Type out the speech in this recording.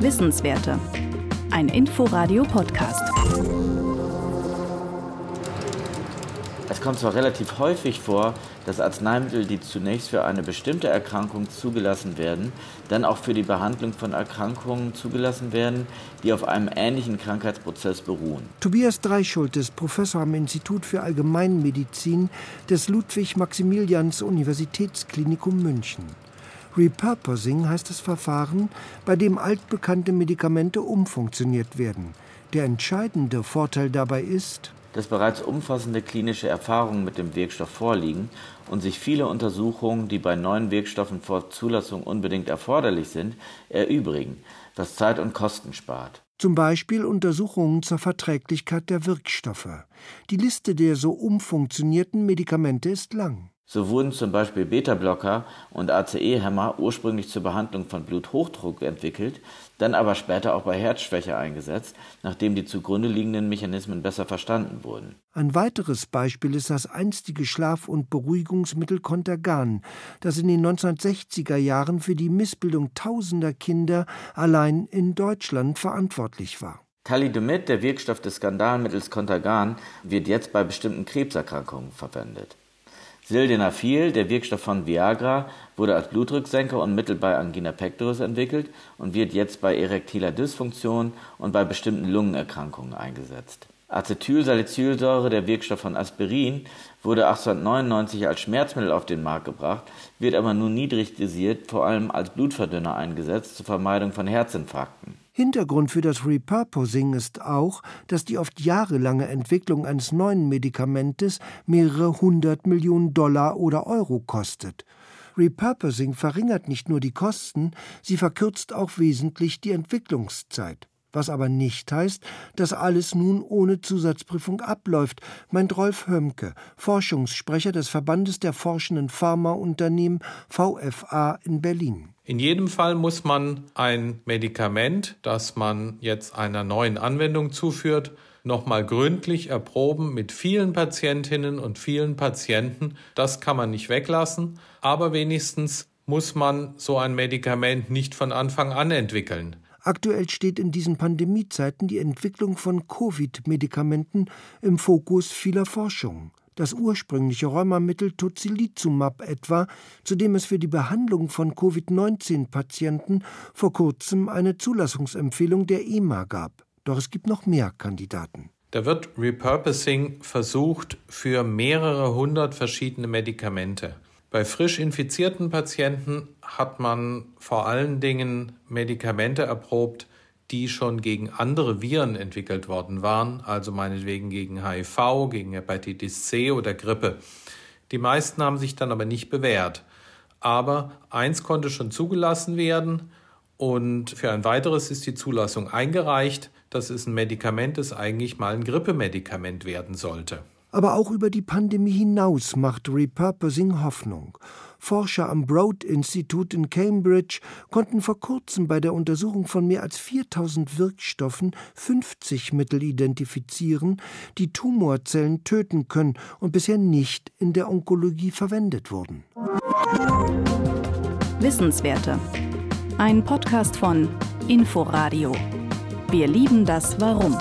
Wissenswerte. Ein Inforadio-Podcast. Es kommt zwar relativ häufig vor, dass Arzneimittel, die zunächst für eine bestimmte Erkrankung zugelassen werden, dann auch für die Behandlung von Erkrankungen zugelassen werden, die auf einem ähnlichen Krankheitsprozess beruhen. Tobias Dreischult ist Professor am Institut für Allgemeinmedizin des Ludwig-Maximilians-Universitätsklinikum München. Repurposing heißt das Verfahren, bei dem altbekannte Medikamente umfunktioniert werden. Der entscheidende Vorteil dabei ist, dass bereits umfassende klinische Erfahrungen mit dem Wirkstoff vorliegen und sich viele Untersuchungen, die bei neuen Wirkstoffen vor Zulassung unbedingt erforderlich sind, erübrigen, was Zeit und Kosten spart. Zum Beispiel Untersuchungen zur Verträglichkeit der Wirkstoffe. Die Liste der so umfunktionierten Medikamente ist lang. So wurden zum Beispiel Beta-Blocker und ACE-Hämmer ursprünglich zur Behandlung von Bluthochdruck entwickelt, dann aber später auch bei Herzschwäche eingesetzt, nachdem die zugrunde liegenden Mechanismen besser verstanden wurden. Ein weiteres Beispiel ist das einstige Schlaf- und Beruhigungsmittel Contergan, das in den 1960er Jahren für die Missbildung tausender Kinder allein in Deutschland verantwortlich war. Thalidomid, der Wirkstoff des Skandalmittels Contergan, wird jetzt bei bestimmten Krebserkrankungen verwendet. Sildenafil, der Wirkstoff von Viagra, wurde als Blutdrucksenker und Mittel bei Angina pectoris entwickelt und wird jetzt bei erektiler Dysfunktion und bei bestimmten Lungenerkrankungen eingesetzt. Acetylsalicylsäure, der Wirkstoff von Aspirin, wurde 1899 als Schmerzmittel auf den Markt gebracht, wird aber nur niedrig dosiert, vor allem als Blutverdünner eingesetzt zur Vermeidung von Herzinfarkten. Hintergrund für das Repurposing ist auch, dass die oft jahrelange Entwicklung eines neuen Medikamentes mehrere hundert Millionen Dollar oder Euro kostet. Repurposing verringert nicht nur die Kosten, sie verkürzt auch wesentlich die Entwicklungszeit. Was aber nicht heißt, dass alles nun ohne Zusatzprüfung abläuft, meint Rolf Hömke, Forschungssprecher des Verbandes der forschenden Pharmaunternehmen VFA in Berlin. In jedem Fall muss man ein Medikament, das man jetzt einer neuen Anwendung zuführt, nochmal gründlich erproben mit vielen Patientinnen und vielen Patienten. Das kann man nicht weglassen, aber wenigstens muss man so ein Medikament nicht von Anfang an entwickeln. Aktuell steht in diesen Pandemiezeiten die Entwicklung von Covid-Medikamenten im Fokus vieler Forschung das ursprüngliche Rheumamittel Tocilizumab etwa, zu dem es für die Behandlung von Covid-19-Patienten vor kurzem eine Zulassungsempfehlung der EMA gab. Doch es gibt noch mehr Kandidaten. Da wird Repurposing versucht für mehrere hundert verschiedene Medikamente. Bei frisch infizierten Patienten hat man vor allen Dingen Medikamente erprobt, die schon gegen andere Viren entwickelt worden waren, also meinetwegen gegen HIV, gegen Hepatitis C oder Grippe. Die meisten haben sich dann aber nicht bewährt. Aber eins konnte schon zugelassen werden und für ein weiteres ist die Zulassung eingereicht. Das ist ein Medikament, das eigentlich mal ein Grippemedikament werden sollte. Aber auch über die Pandemie hinaus macht Repurposing Hoffnung. Forscher am Broad-Institut in Cambridge konnten vor kurzem bei der Untersuchung von mehr als 4000 Wirkstoffen 50 Mittel identifizieren, die Tumorzellen töten können und bisher nicht in der Onkologie verwendet wurden. Wissenswerte. Ein Podcast von Inforadio. Wir lieben das Warum.